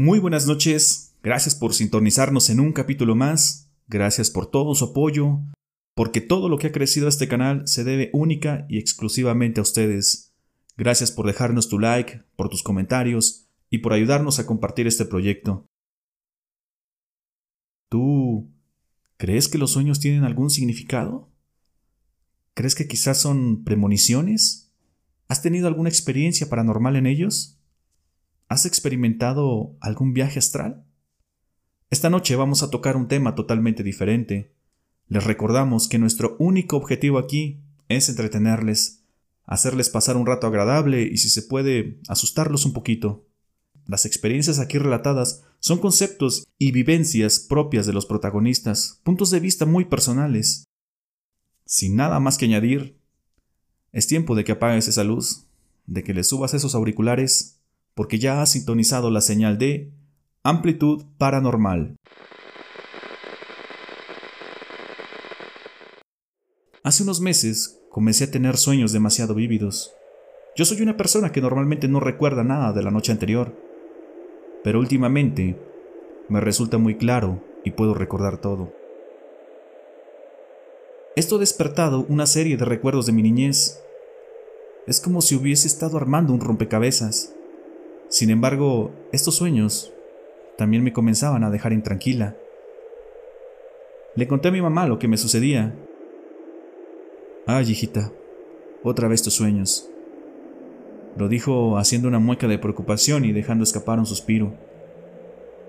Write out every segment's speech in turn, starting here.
Muy buenas noches, gracias por sintonizarnos en un capítulo más, gracias por todo su apoyo, porque todo lo que ha crecido este canal se debe única y exclusivamente a ustedes. Gracias por dejarnos tu like, por tus comentarios y por ayudarnos a compartir este proyecto. ¿Tú crees que los sueños tienen algún significado? ¿Crees que quizás son premoniciones? ¿Has tenido alguna experiencia paranormal en ellos? ¿Has experimentado algún viaje astral? Esta noche vamos a tocar un tema totalmente diferente. Les recordamos que nuestro único objetivo aquí es entretenerles, hacerles pasar un rato agradable y si se puede, asustarlos un poquito. Las experiencias aquí relatadas son conceptos y vivencias propias de los protagonistas, puntos de vista muy personales. Sin nada más que añadir, es tiempo de que apagues esa luz, de que le subas esos auriculares porque ya ha sintonizado la señal de amplitud paranormal. Hace unos meses comencé a tener sueños demasiado vívidos. Yo soy una persona que normalmente no recuerda nada de la noche anterior, pero últimamente me resulta muy claro y puedo recordar todo. Esto ha despertado una serie de recuerdos de mi niñez. Es como si hubiese estado armando un rompecabezas sin embargo, estos sueños también me comenzaban a dejar intranquila. Le conté a mi mamá lo que me sucedía. Ay, hijita, otra vez tus sueños. Lo dijo haciendo una mueca de preocupación y dejando escapar un suspiro.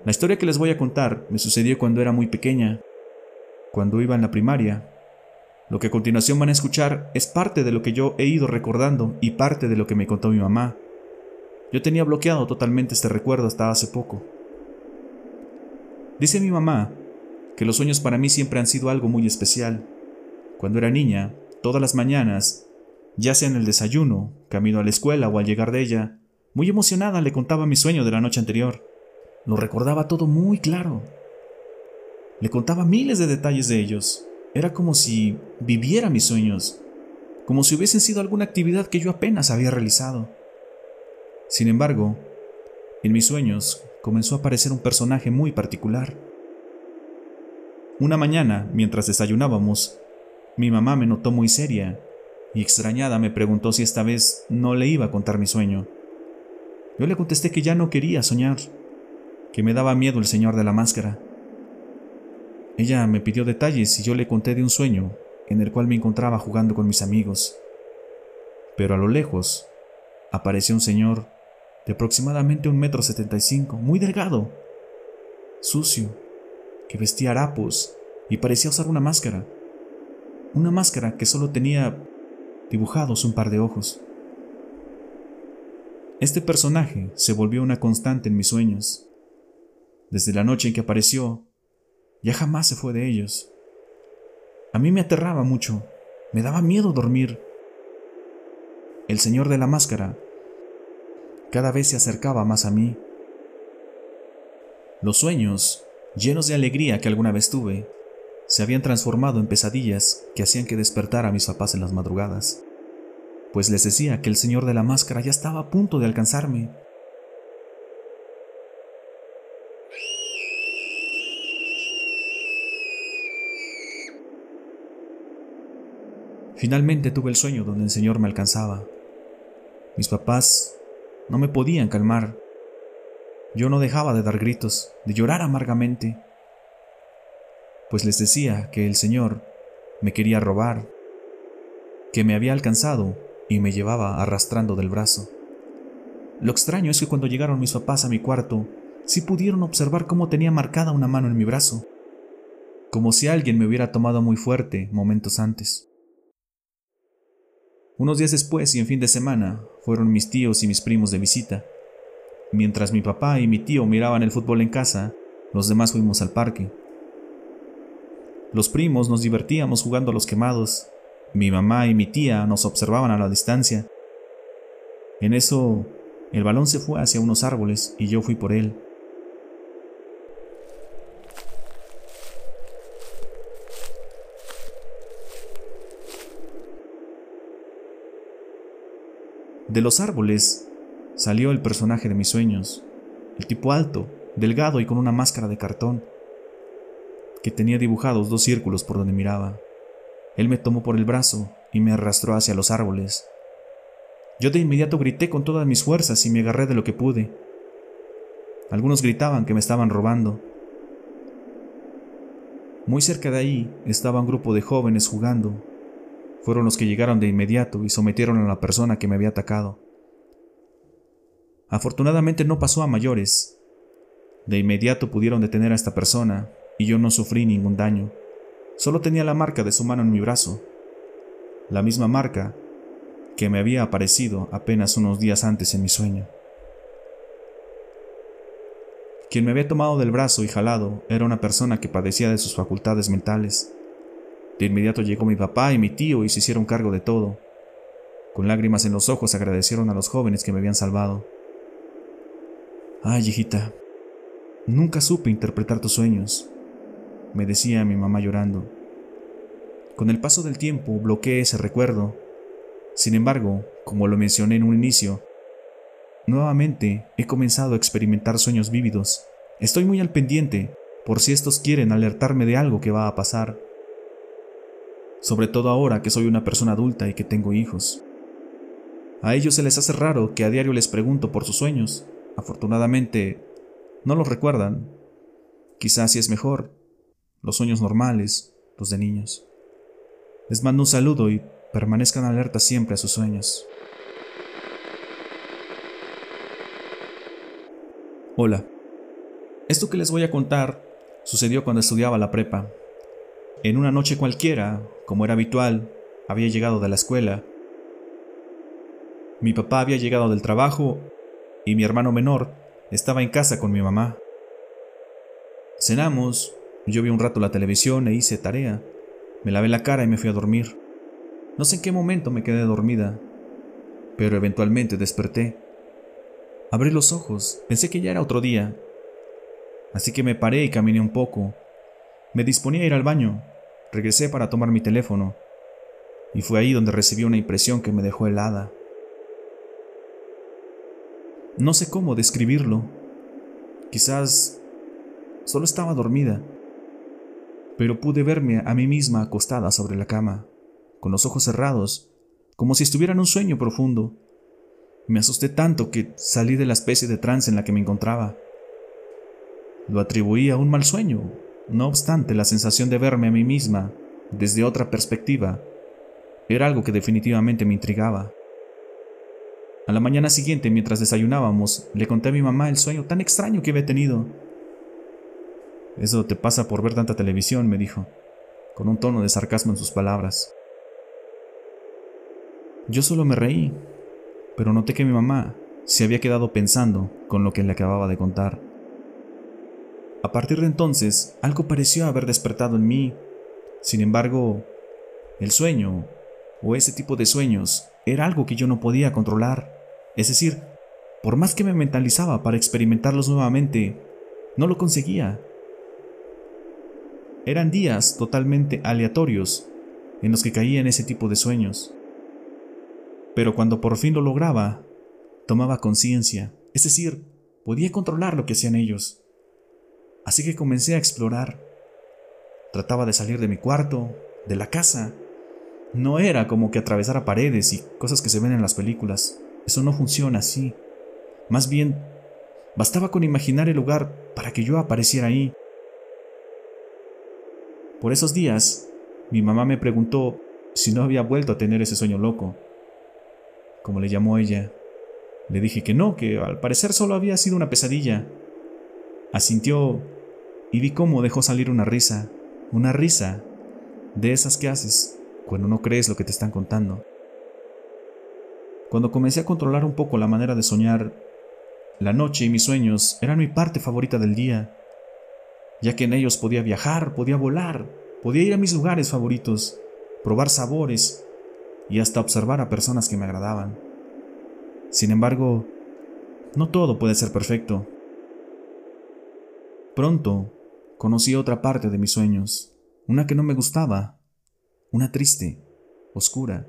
La historia que les voy a contar me sucedió cuando era muy pequeña, cuando iba en la primaria. Lo que a continuación van a escuchar es parte de lo que yo he ido recordando y parte de lo que me contó mi mamá. Yo tenía bloqueado totalmente este recuerdo hasta hace poco. Dice mi mamá que los sueños para mí siempre han sido algo muy especial. Cuando era niña, todas las mañanas, ya sea en el desayuno, camino a la escuela o al llegar de ella, muy emocionada le contaba mi sueño de la noche anterior. Lo recordaba todo muy claro. Le contaba miles de detalles de ellos. Era como si viviera mis sueños, como si hubiesen sido alguna actividad que yo apenas había realizado. Sin embargo, en mis sueños comenzó a aparecer un personaje muy particular. Una mañana, mientras desayunábamos, mi mamá me notó muy seria y extrañada me preguntó si esta vez no le iba a contar mi sueño. Yo le contesté que ya no quería soñar, que me daba miedo el señor de la máscara. Ella me pidió detalles y yo le conté de un sueño en el cual me encontraba jugando con mis amigos. Pero a lo lejos apareció un señor de aproximadamente un metro setenta y cinco, muy delgado, sucio, que vestía harapos y parecía usar una máscara. Una máscara que solo tenía dibujados un par de ojos. Este personaje se volvió una constante en mis sueños. Desde la noche en que apareció, ya jamás se fue de ellos. A mí me aterraba mucho, me daba miedo dormir. El señor de la máscara cada vez se acercaba más a mí. Los sueños, llenos de alegría que alguna vez tuve, se habían transformado en pesadillas que hacían que despertara a mis papás en las madrugadas, pues les decía que el señor de la máscara ya estaba a punto de alcanzarme. Finalmente tuve el sueño donde el señor me alcanzaba. Mis papás no me podían calmar. Yo no dejaba de dar gritos, de llorar amargamente, pues les decía que el Señor me quería robar, que me había alcanzado y me llevaba arrastrando del brazo. Lo extraño es que cuando llegaron mis papás a mi cuarto, sí pudieron observar cómo tenía marcada una mano en mi brazo, como si alguien me hubiera tomado muy fuerte momentos antes. Unos días después y en fin de semana fueron mis tíos y mis primos de visita. Mientras mi papá y mi tío miraban el fútbol en casa, los demás fuimos al parque. Los primos nos divertíamos jugando a los quemados. Mi mamá y mi tía nos observaban a la distancia. En eso, el balón se fue hacia unos árboles y yo fui por él. De los árboles salió el personaje de mis sueños, el tipo alto, delgado y con una máscara de cartón, que tenía dibujados dos círculos por donde miraba. Él me tomó por el brazo y me arrastró hacia los árboles. Yo de inmediato grité con todas mis fuerzas y me agarré de lo que pude. Algunos gritaban que me estaban robando. Muy cerca de ahí estaba un grupo de jóvenes jugando. Fueron los que llegaron de inmediato y sometieron a la persona que me había atacado. Afortunadamente no pasó a mayores. De inmediato pudieron detener a esta persona y yo no sufrí ningún daño. Solo tenía la marca de su mano en mi brazo. La misma marca que me había aparecido apenas unos días antes en mi sueño. Quien me había tomado del brazo y jalado era una persona que padecía de sus facultades mentales. De inmediato llegó mi papá y mi tío y se hicieron cargo de todo. Con lágrimas en los ojos agradecieron a los jóvenes que me habían salvado. Ay, hijita, nunca supe interpretar tus sueños, me decía mi mamá llorando. Con el paso del tiempo bloqueé ese recuerdo. Sin embargo, como lo mencioné en un inicio, nuevamente he comenzado a experimentar sueños vívidos. Estoy muy al pendiente por si estos quieren alertarme de algo que va a pasar. Sobre todo ahora que soy una persona adulta y que tengo hijos. A ellos se les hace raro que a diario les pregunto por sus sueños, Afortunadamente, no los recuerdan. Quizás si es mejor. Los sueños normales, los de niños. Les mando un saludo y permanezcan alertas siempre a sus sueños. Hola. Esto que les voy a contar sucedió cuando estudiaba la prepa. En una noche cualquiera, como era habitual, había llegado de la escuela. Mi papá había llegado del trabajo y mi hermano menor estaba en casa con mi mamá. Cenamos, yo vi un rato la televisión e hice tarea. Me lavé la cara y me fui a dormir. No sé en qué momento me quedé dormida, pero eventualmente desperté. Abrí los ojos, pensé que ya era otro día, así que me paré y caminé un poco. Me disponía a ir al baño, regresé para tomar mi teléfono, y fue ahí donde recibí una impresión que me dejó helada. No sé cómo describirlo. Quizás solo estaba dormida, pero pude verme a mí misma acostada sobre la cama, con los ojos cerrados, como si estuviera en un sueño profundo. Me asusté tanto que salí de la especie de trance en la que me encontraba. Lo atribuí a un mal sueño, no obstante la sensación de verme a mí misma desde otra perspectiva era algo que definitivamente me intrigaba. A la mañana siguiente, mientras desayunábamos, le conté a mi mamá el sueño tan extraño que había tenido. Eso te pasa por ver tanta televisión, me dijo, con un tono de sarcasmo en sus palabras. Yo solo me reí, pero noté que mi mamá se había quedado pensando con lo que le acababa de contar. A partir de entonces, algo pareció haber despertado en mí. Sin embargo, el sueño, o ese tipo de sueños, era algo que yo no podía controlar. Es decir, por más que me mentalizaba para experimentarlos nuevamente, no lo conseguía. Eran días totalmente aleatorios en los que caía en ese tipo de sueños. Pero cuando por fin lo lograba, tomaba conciencia, es decir, podía controlar lo que hacían ellos. Así que comencé a explorar. Trataba de salir de mi cuarto, de la casa. No era como que atravesara paredes y cosas que se ven en las películas. Eso no funciona así. Más bien, bastaba con imaginar el lugar para que yo apareciera ahí. Por esos días, mi mamá me preguntó si no había vuelto a tener ese sueño loco. Como le llamó ella, le dije que no, que al parecer solo había sido una pesadilla. Asintió y vi cómo dejó salir una risa, una risa de esas que haces cuando no crees lo que te están contando. Cuando comencé a controlar un poco la manera de soñar, la noche y mis sueños eran mi parte favorita del día, ya que en ellos podía viajar, podía volar, podía ir a mis lugares favoritos, probar sabores y hasta observar a personas que me agradaban. Sin embargo, no todo puede ser perfecto. Pronto conocí otra parte de mis sueños, una que no me gustaba, una triste, oscura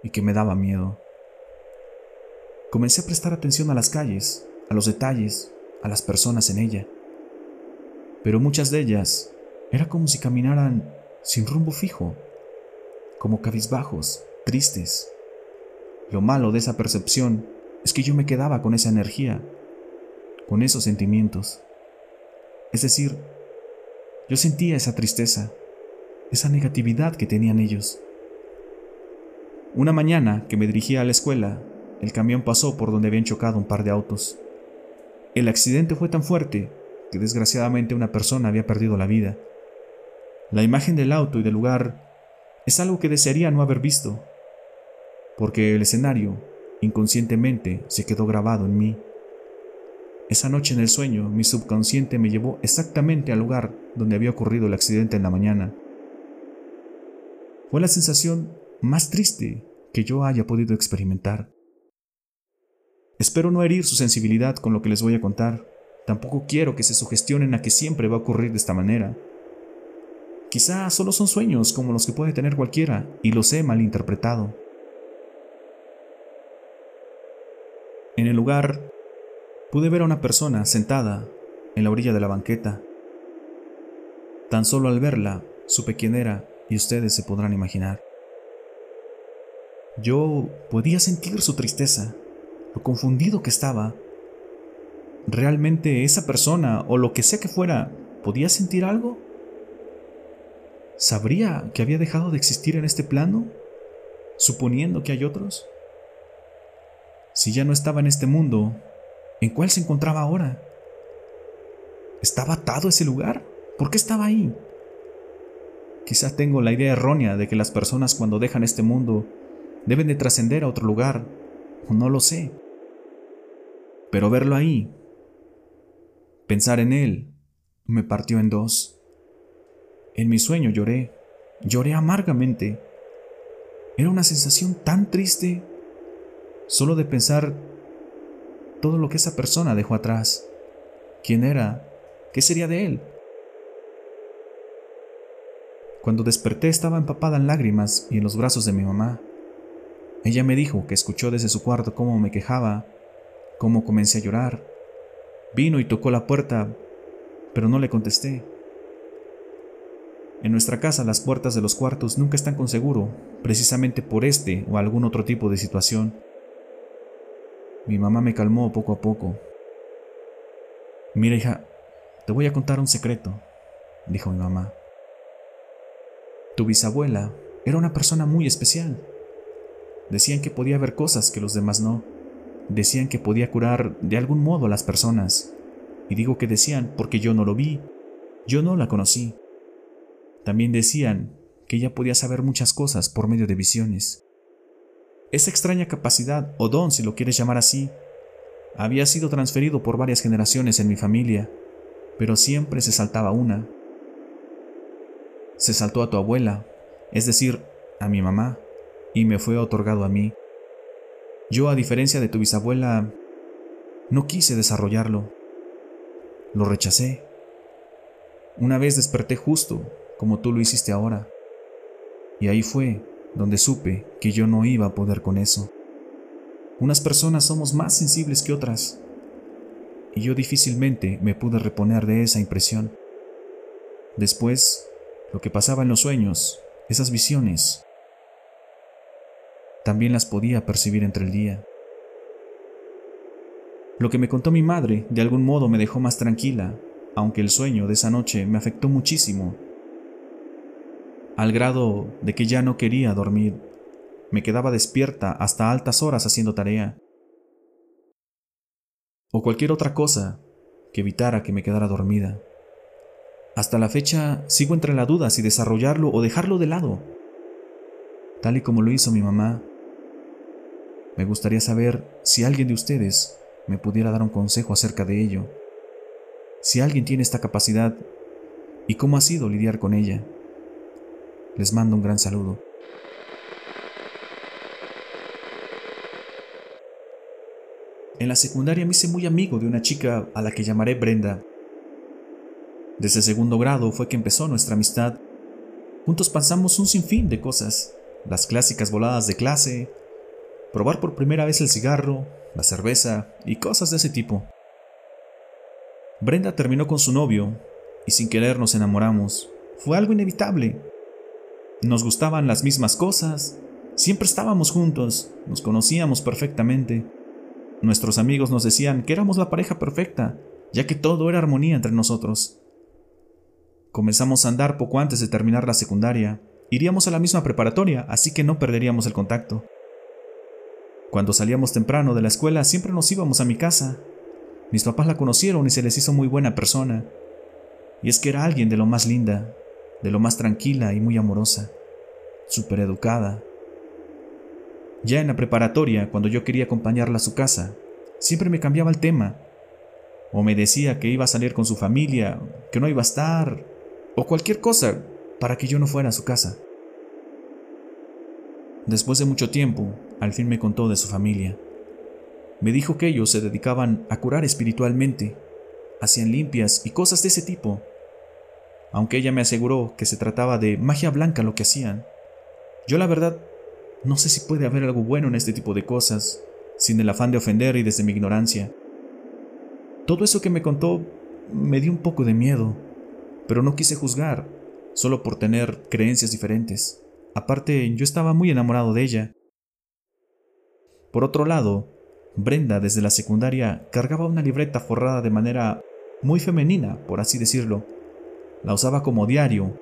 y que me daba miedo. Comencé a prestar atención a las calles, a los detalles, a las personas en ella. Pero muchas de ellas era como si caminaran sin rumbo fijo, como cabizbajos, tristes. Lo malo de esa percepción es que yo me quedaba con esa energía, con esos sentimientos. Es decir, yo sentía esa tristeza, esa negatividad que tenían ellos. Una mañana que me dirigía a la escuela, el camión pasó por donde habían chocado un par de autos. El accidente fue tan fuerte que desgraciadamente una persona había perdido la vida. La imagen del auto y del lugar es algo que desearía no haber visto, porque el escenario inconscientemente se quedó grabado en mí. Esa noche en el sueño, mi subconsciente me llevó exactamente al lugar donde había ocurrido el accidente en la mañana. Fue la sensación más triste que yo haya podido experimentar. Espero no herir su sensibilidad con lo que les voy a contar. Tampoco quiero que se sugestionen a que siempre va a ocurrir de esta manera. Quizá solo son sueños como los que puede tener cualquiera y los he malinterpretado. En el lugar, pude ver a una persona sentada en la orilla de la banqueta. Tan solo al verla, supe quién era y ustedes se podrán imaginar. Yo podía sentir su tristeza, lo confundido que estaba. ¿Realmente esa persona, o lo que sea que fuera, podía sentir algo? ¿Sabría que había dejado de existir en este plano, suponiendo que hay otros? Si ya no estaba en este mundo, ¿en cuál se encontraba ahora? ¿Estaba atado ese lugar? ¿Por qué estaba ahí? Quizá tengo la idea errónea de que las personas cuando dejan este mundo deben de trascender a otro lugar, o no lo sé. Pero verlo ahí, pensar en él, me partió en dos. En mi sueño lloré, lloré amargamente. Era una sensación tan triste, solo de pensar todo lo que esa persona dejó atrás. ¿Quién era? ¿Qué sería de él? Cuando desperté estaba empapada en lágrimas y en los brazos de mi mamá. Ella me dijo que escuchó desde su cuarto cómo me quejaba, cómo comencé a llorar. Vino y tocó la puerta, pero no le contesté. En nuestra casa las puertas de los cuartos nunca están con seguro, precisamente por este o algún otro tipo de situación. Mi mamá me calmó poco a poco. Mira hija, te voy a contar un secreto, dijo mi mamá. Tu bisabuela era una persona muy especial. Decían que podía ver cosas que los demás no. Decían que podía curar de algún modo a las personas. Y digo que decían porque yo no lo vi, yo no la conocí. También decían que ella podía saber muchas cosas por medio de visiones. Esa extraña capacidad, o don si lo quieres llamar así, había sido transferido por varias generaciones en mi familia, pero siempre se saltaba una, se saltó a tu abuela, es decir, a mi mamá, y me fue otorgado a mí. Yo, a diferencia de tu bisabuela, no quise desarrollarlo. Lo rechacé. Una vez desperté justo, como tú lo hiciste ahora. Y ahí fue donde supe que yo no iba a poder con eso. Unas personas somos más sensibles que otras. Y yo difícilmente me pude reponer de esa impresión. Después lo que pasaba en los sueños, esas visiones, también las podía percibir entre el día. Lo que me contó mi madre de algún modo me dejó más tranquila, aunque el sueño de esa noche me afectó muchísimo, al grado de que ya no quería dormir. Me quedaba despierta hasta altas horas haciendo tarea. O cualquier otra cosa que evitara que me quedara dormida. Hasta la fecha sigo entre la duda si desarrollarlo o dejarlo de lado, tal y como lo hizo mi mamá. Me gustaría saber si alguien de ustedes me pudiera dar un consejo acerca de ello, si alguien tiene esta capacidad y cómo ha sido lidiar con ella. Les mando un gran saludo. En la secundaria me hice muy amigo de una chica a la que llamaré Brenda. Desde segundo grado fue que empezó nuestra amistad. Juntos pasamos un sinfín de cosas, las clásicas voladas de clase, probar por primera vez el cigarro, la cerveza y cosas de ese tipo. Brenda terminó con su novio y sin querer nos enamoramos. Fue algo inevitable. Nos gustaban las mismas cosas, siempre estábamos juntos, nos conocíamos perfectamente. Nuestros amigos nos decían que éramos la pareja perfecta, ya que todo era armonía entre nosotros. Comenzamos a andar poco antes de terminar la secundaria. Iríamos a la misma preparatoria, así que no perderíamos el contacto. Cuando salíamos temprano de la escuela siempre nos íbamos a mi casa. Mis papás la conocieron y se les hizo muy buena persona. Y es que era alguien de lo más linda, de lo más tranquila y muy amorosa, súper educada. Ya en la preparatoria, cuando yo quería acompañarla a su casa, siempre me cambiaba el tema. O me decía que iba a salir con su familia, que no iba a estar, o cualquier cosa para que yo no fuera a su casa. Después de mucho tiempo, al fin me contó de su familia. Me dijo que ellos se dedicaban a curar espiritualmente, hacían limpias y cosas de ese tipo. Aunque ella me aseguró que se trataba de magia blanca lo que hacían. Yo la verdad no sé si puede haber algo bueno en este tipo de cosas, sin el afán de ofender y desde mi ignorancia. Todo eso que me contó me dio un poco de miedo, pero no quise juzgar, solo por tener creencias diferentes. Aparte, yo estaba muy enamorado de ella. Por otro lado, Brenda desde la secundaria cargaba una libreta forrada de manera muy femenina, por así decirlo. La usaba como diario.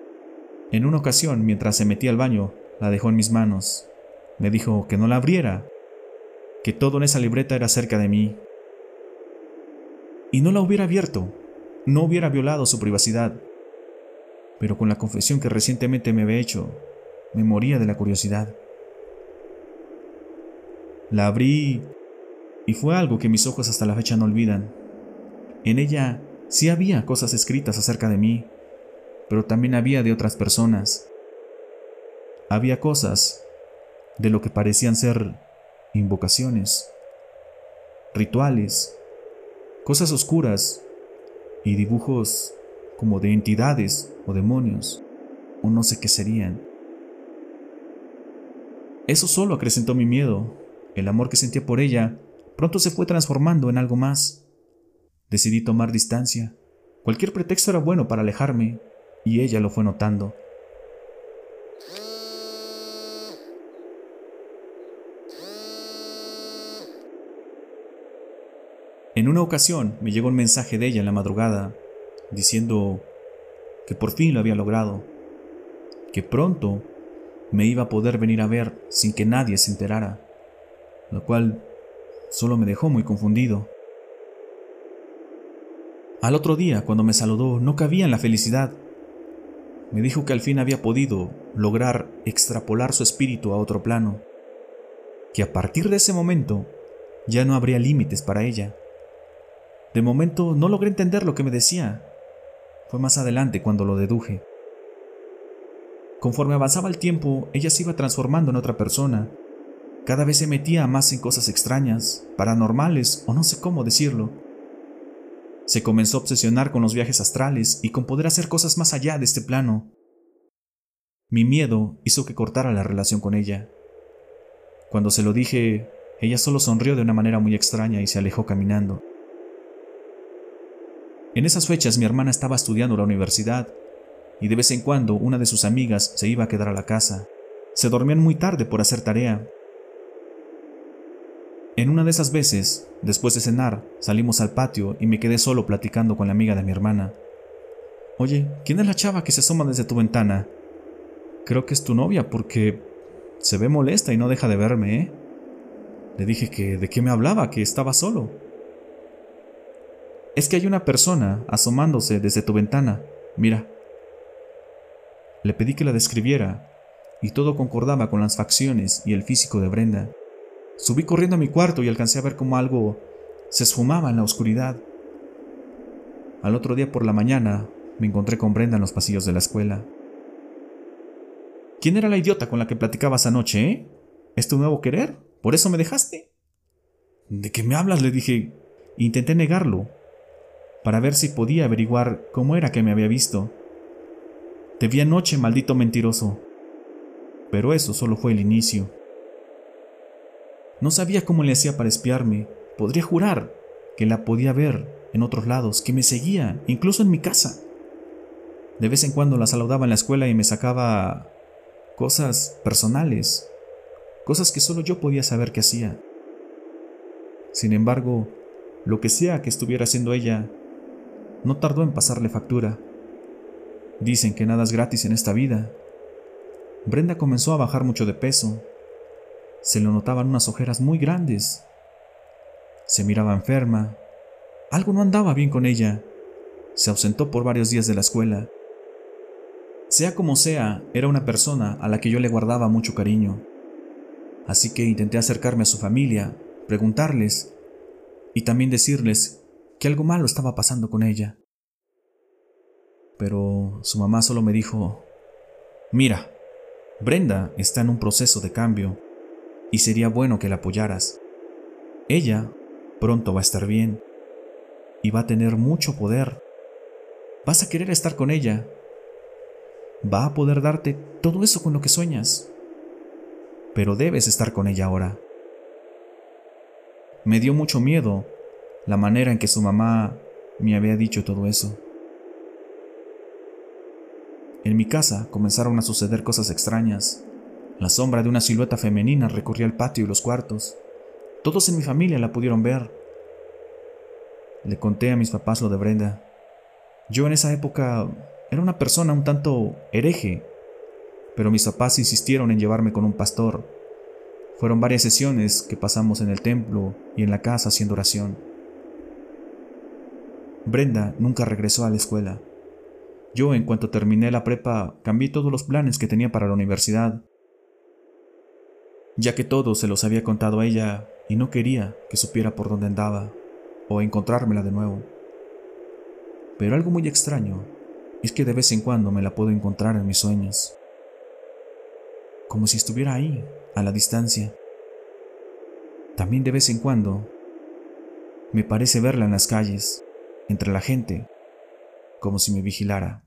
En una ocasión, mientras se metía al baño, la dejó en mis manos. Me dijo que no la abriera, que todo en esa libreta era cerca de mí. Y no la hubiera abierto, no hubiera violado su privacidad. Pero con la confesión que recientemente me había hecho, me moría de la curiosidad. La abrí y fue algo que mis ojos hasta la fecha no olvidan. En ella sí había cosas escritas acerca de mí, pero también había de otras personas. Había cosas de lo que parecían ser invocaciones, rituales, cosas oscuras y dibujos como de entidades o demonios, o no sé qué serían. Eso solo acrecentó mi miedo. El amor que sentía por ella pronto se fue transformando en algo más. Decidí tomar distancia. Cualquier pretexto era bueno para alejarme, y ella lo fue notando. En una ocasión me llegó un mensaje de ella en la madrugada, diciendo que por fin lo había logrado, que pronto me iba a poder venir a ver sin que nadie se enterara, lo cual solo me dejó muy confundido. Al otro día, cuando me saludó, no cabía en la felicidad. Me dijo que al fin había podido lograr extrapolar su espíritu a otro plano, que a partir de ese momento ya no habría límites para ella de momento no logré entender lo que me decía. Fue más adelante cuando lo deduje. Conforme avanzaba el tiempo, ella se iba transformando en otra persona. Cada vez se metía más en cosas extrañas, paranormales o no sé cómo decirlo. Se comenzó a obsesionar con los viajes astrales y con poder hacer cosas más allá de este plano. Mi miedo hizo que cortara la relación con ella. Cuando se lo dije, ella solo sonrió de una manera muy extraña y se alejó caminando. En esas fechas mi hermana estaba estudiando la universidad y de vez en cuando una de sus amigas se iba a quedar a la casa. Se dormían muy tarde por hacer tarea. En una de esas veces, después de cenar, salimos al patio y me quedé solo platicando con la amiga de mi hermana. Oye, ¿quién es la chava que se asoma desde tu ventana? Creo que es tu novia porque se ve molesta y no deja de verme, ¿eh? Le dije que de qué me hablaba, que estaba solo. Es que hay una persona asomándose desde tu ventana. Mira. Le pedí que la describiera, y todo concordaba con las facciones y el físico de Brenda. Subí corriendo a mi cuarto y alcancé a ver cómo algo se esfumaba en la oscuridad. Al otro día por la mañana me encontré con Brenda en los pasillos de la escuela. ¿Quién era la idiota con la que platicabas anoche, eh? ¿Es tu nuevo querer? ¿Por eso me dejaste? ¿De qué me hablas? le dije. Intenté negarlo, para ver si podía averiguar cómo era que me había visto. Te vi anoche, maldito mentiroso. Pero eso solo fue el inicio. No sabía cómo le hacía para espiarme. Podría jurar que la podía ver en otros lados, que me seguía, incluso en mi casa. De vez en cuando la saludaba en la escuela y me sacaba cosas personales, cosas que solo yo podía saber que hacía. Sin embargo, lo que sea que estuviera haciendo ella, no tardó en pasarle factura. Dicen que nada es gratis en esta vida. Brenda comenzó a bajar mucho de peso. Se le notaban unas ojeras muy grandes. Se miraba enferma. Algo no andaba bien con ella. Se ausentó por varios días de la escuela. Sea como sea, era una persona a la que yo le guardaba mucho cariño. Así que intenté acercarme a su familia, preguntarles y también decirles que algo malo estaba pasando con ella. Pero su mamá solo me dijo, mira, Brenda está en un proceso de cambio y sería bueno que la apoyaras. Ella pronto va a estar bien y va a tener mucho poder. Vas a querer estar con ella. Va a poder darte todo eso con lo que sueñas. Pero debes estar con ella ahora. Me dio mucho miedo la manera en que su mamá me había dicho todo eso. En mi casa comenzaron a suceder cosas extrañas. La sombra de una silueta femenina recorría el patio y los cuartos. Todos en mi familia la pudieron ver. Le conté a mis papás lo de Brenda. Yo en esa época era una persona un tanto hereje, pero mis papás insistieron en llevarme con un pastor fueron varias sesiones que pasamos en el templo y en la casa haciendo oración. Brenda nunca regresó a la escuela. Yo, en cuanto terminé la prepa, cambié todos los planes que tenía para la universidad, ya que todo se los había contado a ella y no quería que supiera por dónde andaba o encontrármela de nuevo. Pero algo muy extraño es que de vez en cuando me la puedo encontrar en mis sueños, como si estuviera ahí, a la distancia. También de vez en cuando me parece verla en las calles, entre la gente, como si me vigilara.